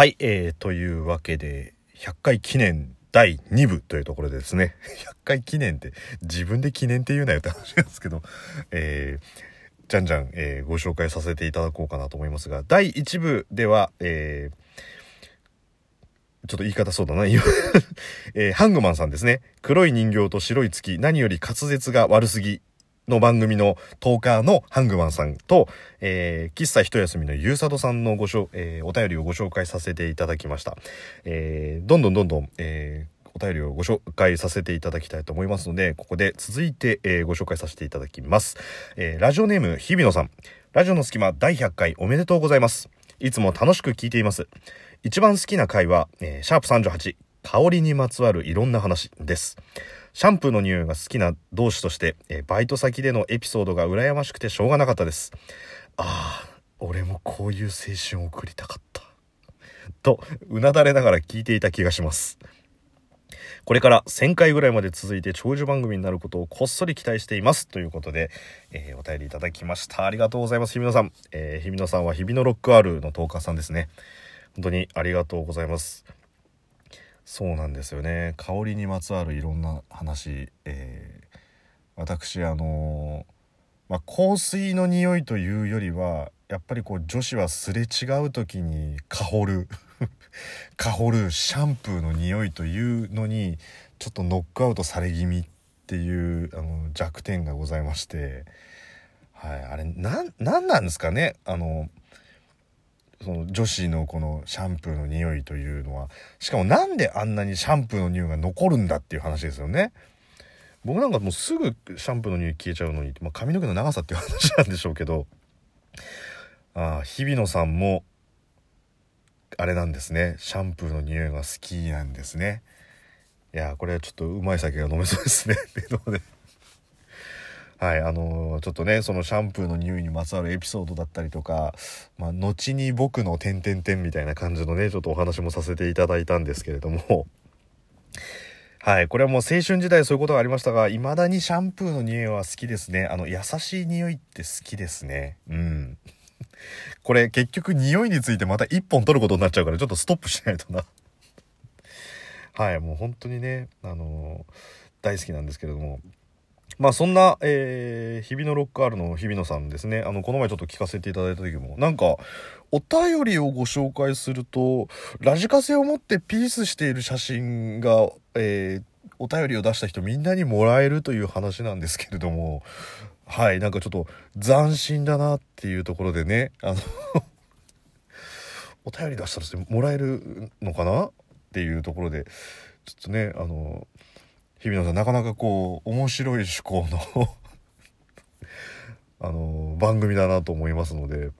はい、えー、というわけで100回記念第2部というところでですね 100回記念って自分で記念って言うなよって話なんですけど えーじゃんじゃん、えーご紹介させていただこうかなと思いますが第1部では、えーちょっと言い方そうだな。今 えーハングマンさんですね。黒い人形と白い月、何より滑舌が悪すぎの番組のトーカーのハングマンさんと、えー喫茶一休みのゆうさとさんのごしょ、えーお便りをご紹介させていただきました。えーどんどんどんどん、えーお便りをご紹介させていただきたいと思いますので、ここで続いて、えーご紹介させていただきます。えーラジオネーム、日比野さん。ラジオの隙間第100回おめでとうございます。いつも楽しく聞いています。一番好きな回は、えーシャープ38、香りにまつわるいろんな話です。シャンプーの匂いが好きな同士として、えーバイト先でのエピソードが羨ましくてしょうがなかったです。ああ、俺もこういう青春を送りたかった。と、うなだれながら聞いていた気がします。これから1000回ぐらいまで続いて長寿番組になることをこっそり期待しています。ということで、えーお便りいただきました。ありがとうございます、日比野さん。えー日比野さんは日比野ロック R のトーカーさんですね。本当にありがとうございます。そうなんですよね。香りにまつわるいろんな話、えー私、あのまあ、香水の匂いというよりは、やっぱりこう女子はすれ違う時に香る 香るシャンプーの匂いというのにちょっとノックアウトされ気味っていうあの弱点がございまして、はい、あれなんなんなんですかね？あのその女子のこのシャンプーの匂いというのはしかもなんであんなにシャンプーの匂いが残るんだっていう話ですよね。僕なんかもうすぐシャンプーの匂い消えちゃうのに、まあ、髪の毛の長さっていう話なんでしょうけどあー日比野さんもあれなんですね。シャンプーの匂いが好きなんですね。いやこれはちょっとうまい酒が飲めそうですね。っていうので。はいあのーちょっとねそのシャンプーの匂いにまつわるエピソードだったりとかまあ後に僕の点々点みたいな感じのねちょっとお話もさせていただいたんですけれども はい。これはもう青春時代そういうことがありましたが、未だにシャンプーの匂いは好きですね。あの、優しい匂いって好きですね。うん。これ結局匂いについてまた一本取ることになっちゃうからちょっとストップしないとな。はい。もう本当にね、あの大好きなんですけれども。まあそんな、えー、日々のロック R の日比野さんですね。あの、この前ちょっと聞かせていただいた時も、なんか、お便りをご紹介すると、ラジカセを持ってピースしている写真が、えーお便りを出した人みんなにもらえるという話なんですけれども、はい、なんかちょっと斬新だなっていうところでね、あの、お便り出したらしてもらえるのかなっていうところで、ちょっとね、あの、日比野さんなかなかこう、面白い趣向の あの、番組だなと思いますので、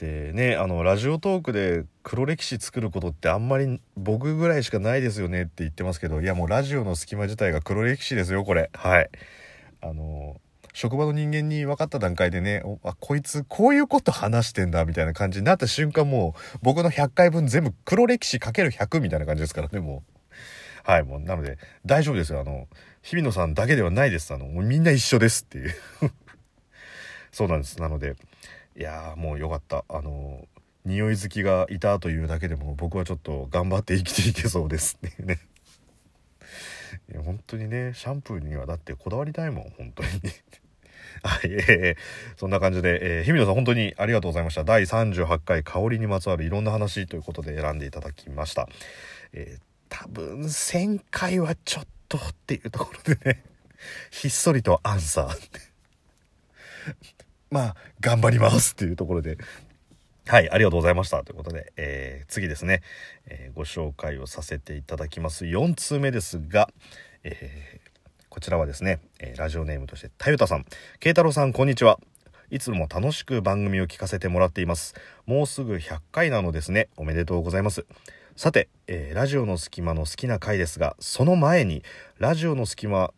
でねあのラジオトークで黒歴史作ることってあんまり僕ぐらいしかないですよねって言ってますけどいやもうラジオの隙間自体が黒歴史ですよこれ。はい。あの職場の人間に分かった段階でねあこいつこういうこと話してんだみたいな感じになった瞬間もう僕の100回分全部黒歴史かける100みたいな感じですからねもう。はいもうなので大丈夫ですよ。あの日比野さんだけではないです。あのもうみんな一緒ですっていう。そうなんです。なのでいやーもうよかった。あの匂い好きがいたというだけでも僕はちょっと頑張って生きていけそうですっていうね。いや本当にねシャンプーにはだってこだわりたいもん本当に。はい、えーそんな感じで、えー、日比野さん本当にありがとうございました。第38回香りにまつわるいろんな話ということで選んでいただきました。えー多分1000回はちょっとっていうところでね ひっそりとアンサーって まあ、頑張りますっていうところで。はい、ありがとうございました。ということで、えー次ですね、えーご紹介をさせていただきます。4通目ですが、えーこちらはですね、えラジオネームとして、たゆたさん、慶太郎さん、こんにちは。いつも楽しく番組を聞かせてもらっています。もうすぐ100回なのですね。おめでとうございます。さて、えーラジオの隙間の好きな回ですが、その前に、ラジオの隙間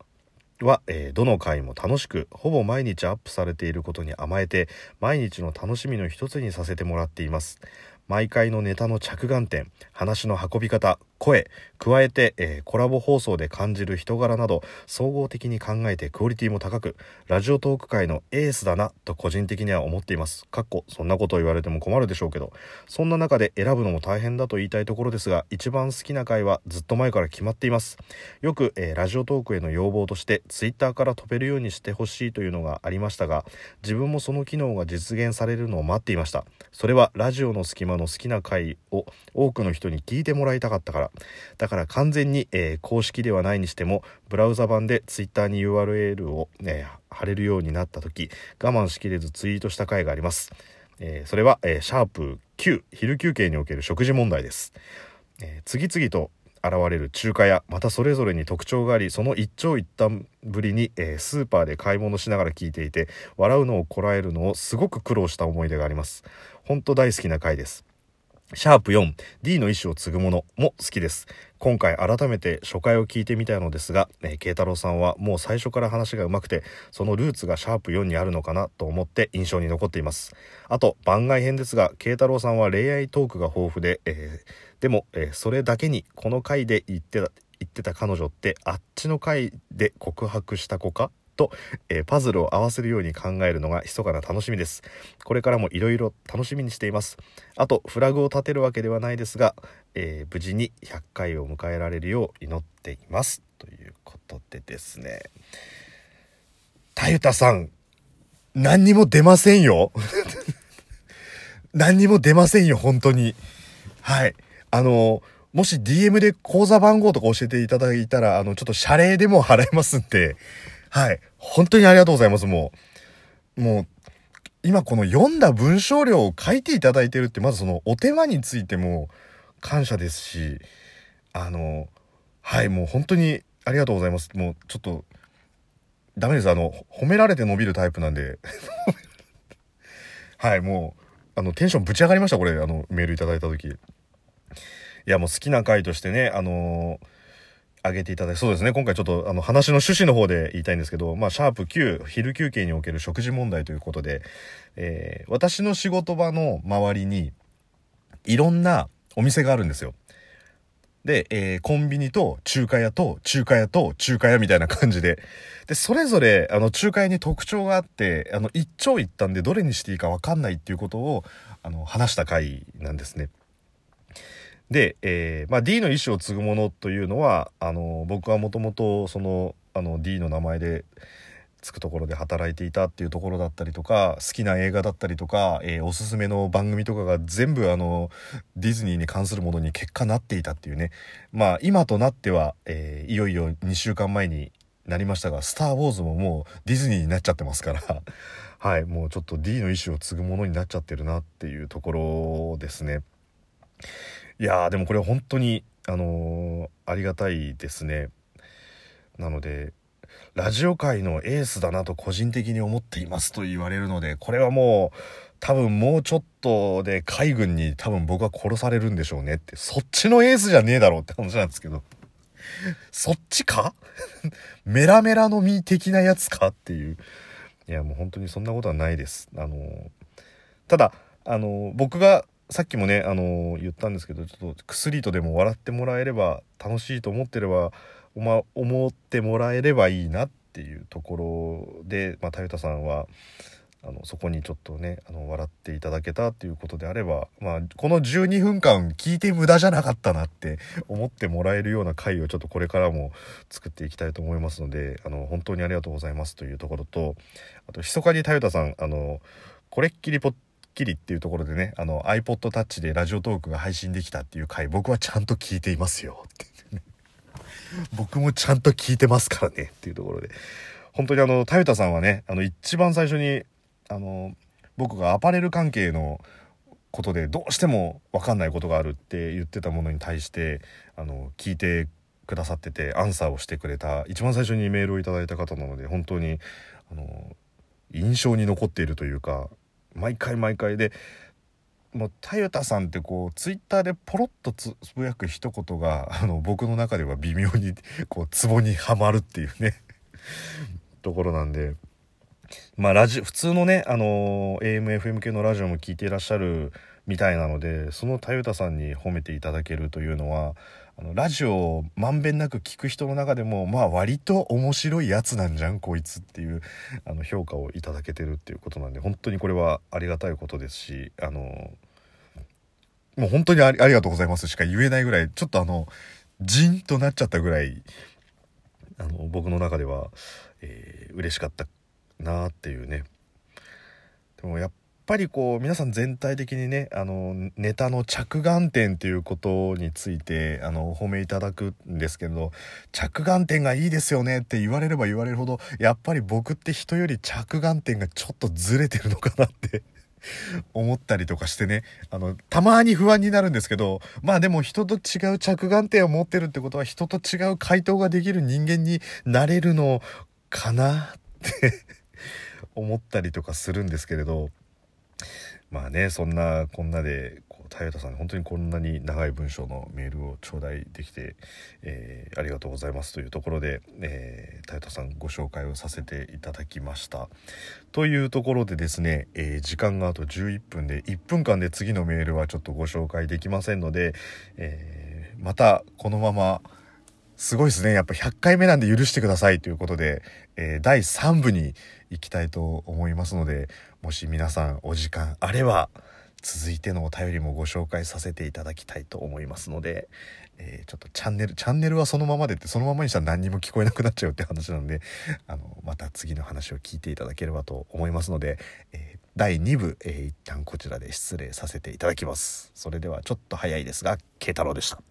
は、えーどの回も楽しくほぼ毎日アップされていることに甘えて毎日の楽しみの一つにさせてもらっています。毎回のネタの着眼点話の運び方声加えて、えー、コラボ放送で感じる人柄など総合的に考えてクオリティも高くラジオトーク界のエースだなと個人的には思っています。かっこそんなことを言われても困るでしょうけどそんな中で選ぶのも大変だと言いたいところですが一番好きな回はずっと前から決まっています。よく、えー、ラジオトークへの要望としてツイッターから飛べるようにしてほしいというのがありましたが自分もその機能が実現されるのを待っていました。それはラジオの隙間の好きな回を多くの人に聞いてもらいたかったから。だから完全に、えー、公式ではないにしてもブラウザ版で Twitter に URL を、ね、貼れるようになった時我慢しきれずツイートした回があります、えー、それは、えー、シャープ9昼休憩における食事問題です、え次々と現れる中華屋またそれぞれに特徴がありその一長一短ぶりに、えー、スーパーで買い物しながら聞いていて笑うのをこらえるのをすごく苦労した思い出があります。本当大好きな回です。シャープ 4D の意思を継ぐものも好きです。今回改めて初回を聞いてみたのですが、えー、慶太郎さんはもう最初から話が上手くてそのルーツがシャープ4にあるのかなと思って印象に残っています。あと番外編ですが慶太郎さんは恋愛トークが豊富で、えー、でも、えー、それだけにこの回で言ってた言ってた彼女ってあっちの回で告白した子かと、えー、パズルを合わせるように考えるのが密かな楽しみです。これからもいろいろ楽しみにしています。あとフラグを立てるわけではないですが、えー、無事に100回を迎えられるよう祈っています。ということでですね。たゆたさん何にも出ませんよ。何にも出ませんよ本当に。はい。あのもし DM で口座番号とか教えていただいたら、あの、ちょっと謝礼でも払いますんで、はい。本当にありがとうございます、もう。もう、今この読んだ文章量を書いていただいてるって、まずそのお手間についても感謝ですし、あの、はい、もう本当にありがとうございます。もうちょっと、ダメです。あの、褒められて伸びるタイプなんで。はい、もう、あの、テンションぶち上がりました、これ、あの、メールいただいた時。いや、もう好きな回としてね、あのー挙げていただいて、そうですね、今回ちょっとあの話の趣旨の方で言いたいんですけど、まあ、シャープ9、昼休憩における食事問題ということで、えー、私の仕事場の周りに、いろんなお店があるんですよ。で、えー、コンビニと中華屋と中華屋と中華屋みたいな感じで。で、それぞれ、あの、中華屋に特徴があって、あの、一長一短でどれにしていいかわかんないっていうことを、あの、話した回なんですね。で、えー、まあ、D の意思を継ぐものというのはあの僕はもともとそのあの D の名前でつくところで働いていたっていうところだったりとか好きな映画だったりとか、えー、おすすめの番組とかが全部あのディズニーに関するものに結果なっていたっていうねまあ今となっては、えー、いよいよ2週間前になりましたが「スター・ウォーズ」ももうディズニーになっちゃってますから はいもうちょっと D の意思を継ぐものになっちゃってるなっていうところですね。いやでもこれ本当にあのー、ありがたいですね。なのでラジオ界のエースだなと個人的に思っていますと言われるのでこれはもう多分もうちょっとで海軍に多分僕は殺されるんでしょうねって。そっちのエースじゃねえだろうって話なんですけど。そっちか？メラメラの実的なやつか？っていう。いやもう本当にそんなことはないです。あのただあの僕がさっきもね、あのー、言ったんですけどちょっと薬とでも笑ってもらえれば楽しいと思ってれば、ま、思ってもらえればいいなっていうところで、まあ、田さんはあのそこにちょっとねあの笑っていただけたっていうことであれば、まあ、この12分間聞いて無駄じゃなかったなって思ってもらえるような回をちょっとこれからも作っていきたいと思いますのであの本当にありがとうございますというところとあと密かに田さんあのこれっきりポッきりっていうところでね、あの iPod Touch でラジオトークが配信できたっていう回、僕はちゃんと聞いていますよってね。僕もちゃんと聞いてますからねっていうところで。本当にあの、たゆたさんはね、あの、一番最初に、あの、僕がアパレル関係のことでどうしても分かんないことがあるって言ってたものに対して、あの、聞いてくださってて、アンサーをしてくれた、一番最初にメールをいただいた方なので、本当に、あの、印象に残っているというか、毎回毎回でもう田ゆたさんってこうツイッターでポロッとつぶやく一言があの僕の中では微妙にこうツボにはまるっていうねところなんで。まあラジ普通のねあの AMFM 系のラジオも聞いていらっしゃるみたいなのでその田タさんに褒めていただけるというのはあのラジオをまんべんなく聞く人の中でもまあ割と面白いやつなんじゃんこいつっていうあの評価をいただけてるっていうことなんで本当にこれはありがたいことですしあのもう本当にありがとうございますしか言えないぐらいちょっとあのジンとなっちゃったぐらいあの僕の中では、えー、嬉しかったなっていうね。でもやっぱりこう皆さん全体的にねあのネタの着眼点っていうことについてあのお褒めいただくんですけど着眼点がいいですよねって言われれば言われるほどやっぱり僕って人より着眼点がちょっとずれてるのかなって 思ったりとかしてね。あのたまに不安になるんですけどまあでも人と違う着眼点を持ってるってことは人と違う回答ができる人間になれるのかなって 思ったりとかするんですけれどまあねそんなこんなでこう太陽さん本当にこんなに長い文章のメールを頂戴できて、えー、ありがとうございますというところで、えー、太陽さんご紹介をさせていただきました。というところでですね、えー、時間があと11分で1分間で次のメールはちょっとご紹介できませんので、えまたこのまますごいですね。やっぱ100回目なんで許してくださいということで、えー、第3部に行きたいと思いますので、もし皆さんお時間あれば、続いてのお便りもご紹介させていただきたいと思いますので、えー、ちょっとチャンネル、チャンネルはそのままでって、そのままにしたら何にも聞こえなくなっちゃうって話なので、あの、また次の話を聞いていただければと思いますので、えー、第2部、えー、一旦こちらで失礼させていただきます。それではちょっと早いですが、慶太郎でした。